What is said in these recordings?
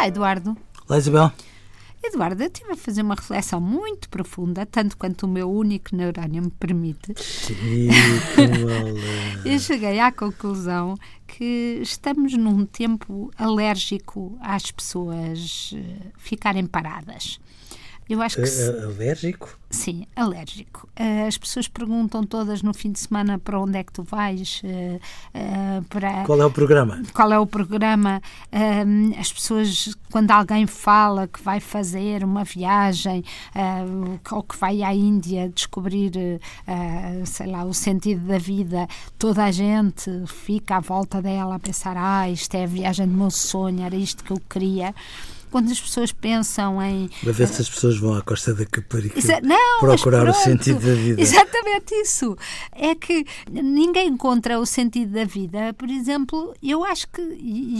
Olá, Eduardo. Olá, Isabel. Eduardo, eu estive a fazer uma reflexão muito profunda, tanto quanto o meu único neurónio me permite. Sim, eu cheguei à conclusão que estamos num tempo alérgico às pessoas eh, ficarem paradas. Eu acho que. Se... Alérgico? Sim, alérgico. Eh, as pessoas perguntam todas no fim de semana para onde é que tu vais. Eh, eh, para... Qual é o programa? Qual é o programa? As pessoas, quando alguém fala que vai fazer uma viagem ou que vai à Índia descobrir, sei lá, o sentido da vida, toda a gente fica à volta dela a pensar: ah, isto é a viagem do meu sonho, era isto que eu queria quando as pessoas pensam em. Para ver se as pessoas vão à Costa da Caparica não, procurar o sentido da vida. Exatamente isso. É que ninguém encontra o sentido da vida. Por exemplo, eu acho que.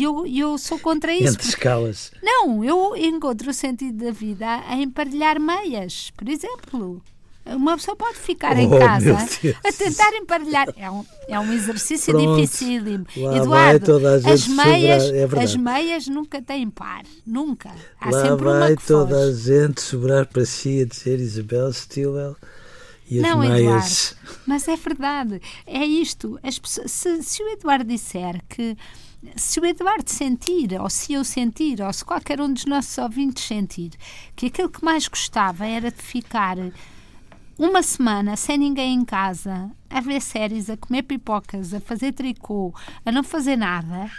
Eu, eu sou contra isso. Entre escalas. Não, eu encontro o sentido da vida em emparelhar meias, por exemplo. Uma pessoa pode ficar oh, em casa a tentar emparelhar. É um, é um exercício Pronto, dificílimo. Eduardo, as meias, é as meias nunca têm par. Nunca. Há lá sempre vai uma que toda foge. a gente sobrar para si a dizer Isabel Stilwell. E as não, meias. Eduardo, mas é verdade. É isto. Pessoas, se, se o Eduardo disser que se o Eduardo sentir, ou se eu sentir, ou se qualquer um dos nossos ouvintes sentir, que aquilo que mais gostava era de ficar uma semana sem ninguém em casa, a ver séries, a comer pipocas, a fazer tricô, a não fazer nada,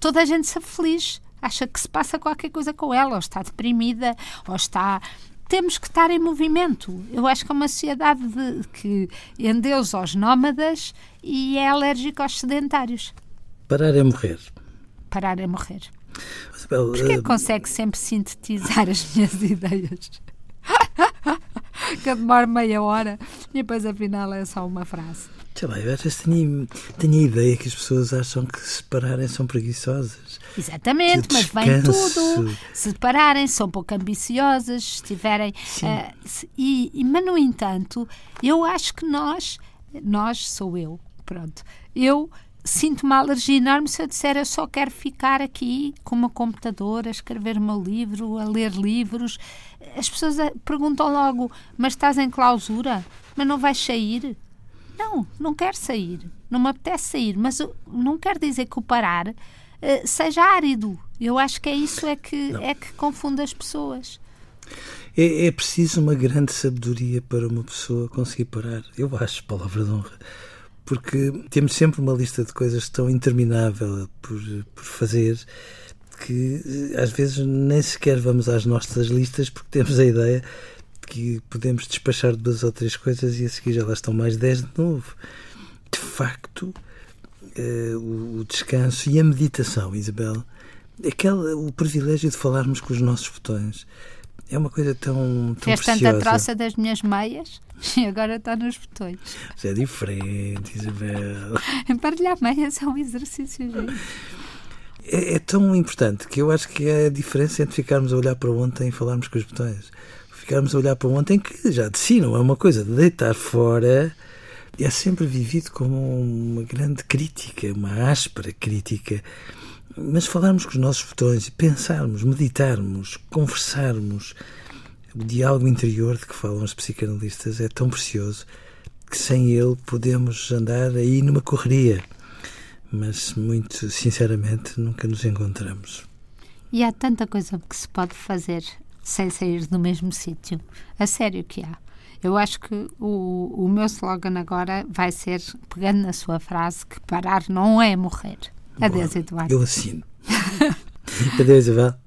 toda a gente se feliz. Acha que se passa qualquer coisa com ela, ou está deprimida, ou está temos que estar em movimento. Eu acho que é uma sociedade de, que endeusa aos nómadas e é alérgica aos sedentários. Parar é morrer. Parar é morrer. Porquê uh... consegue sempre sintetizar as minhas ideias? Eu demoro meia hora e depois afinal é só uma frase. Sei lá, eu às vezes tenho, tenho a ideia que as pessoas acham que se pararem são preguiçosas. Exatamente, mas vem tudo. Se pararem, são pouco ambiciosas, se tiverem. Uh, se, e, mas, no entanto, eu acho que nós, nós sou eu, pronto, eu sinto uma alergia enorme se eu disser eu só quero ficar aqui com uma computadora, a escrever o meu livro, a ler livros. As pessoas eh, perguntam logo, mas estás em clausura? Mas não vais sair? Não, não quero sair. Não me apetece sair. Mas não quer dizer que o parar uh, seja árido. Eu acho que é isso é que, é que confunde as pessoas. É, é, preciso uma grande sabedoria para uma pessoa conseguir parar. Eu acho, palavra de honra porque temos sempre uma lista de coisas tão interminável por, por fazer que às vezes nem sequer vamos às nossas listas porque temos a ideia que podemos despachar duas ou três coisas e a seguir já lá estão mais dez de novo. De facto, uh, o descanso e a meditação, Isabel, aquela, o privilégio de falarmos com os nossos botões é uma coisa tão, tão Fez tanta troça das minhas meias e agora está nos botões. Isso é diferente, Isabel. Emparelhar meias é um exercício, gente. É, é, tão importante que eu acho que é a diferença entre ficarmos a olhar para ontem e falarmos com os botões. Ficarmos a olhar para ontem, que já de si não é uma coisa de deitar fora, é sempre vivido como uma grande crítica, uma áspera crítica. Mas falarmos com os nossos botões pensarmos, meditarmos, conversarmos, o diálogo interior de que falam os psicanalistas é tão precioso que sem ele podemos andar aí numa correria, mas muito sinceramente nunca nos encontramos. E há tanta coisa que se pode fazer sem sair do mesmo sítio. A sério que há. Eu acho que o, o meu slogan agora vai ser, pegando na sua frase, que parar não é morrer. Adeus, Eduardo. Eu assino. Adeus, Isabel.